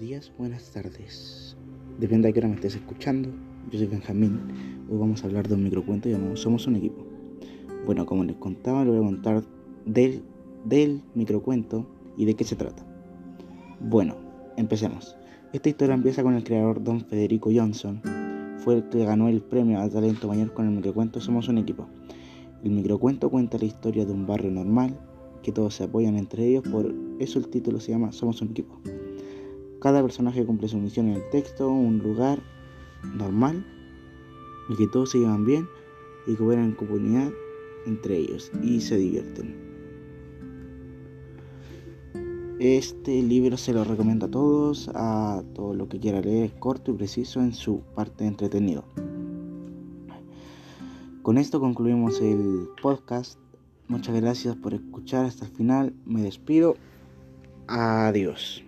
días, buenas tardes. Depende de qué hora me estés escuchando. Yo soy Benjamín. Hoy vamos a hablar de un microcuento llamado Somos un equipo. Bueno, como les contaba, le voy a contar del, del microcuento y de qué se trata. Bueno, empecemos. Esta historia empieza con el creador Don Federico Johnson. Fue el que ganó el premio al talento mayor con el microcuento Somos un equipo. El microcuento cuenta la historia de un barrio normal que todos se apoyan entre ellos, por eso el título se llama Somos un equipo. Cada personaje cumple su misión en el texto, un lugar normal, y que todos se llevan bien y cooperan en comunidad entre ellos y se divierten. Este libro se lo recomiendo a todos, a todo lo que quiera leer, es corto y preciso en su parte entretenido. Con esto concluimos el podcast. Muchas gracias por escuchar hasta el final. Me despido. Adiós.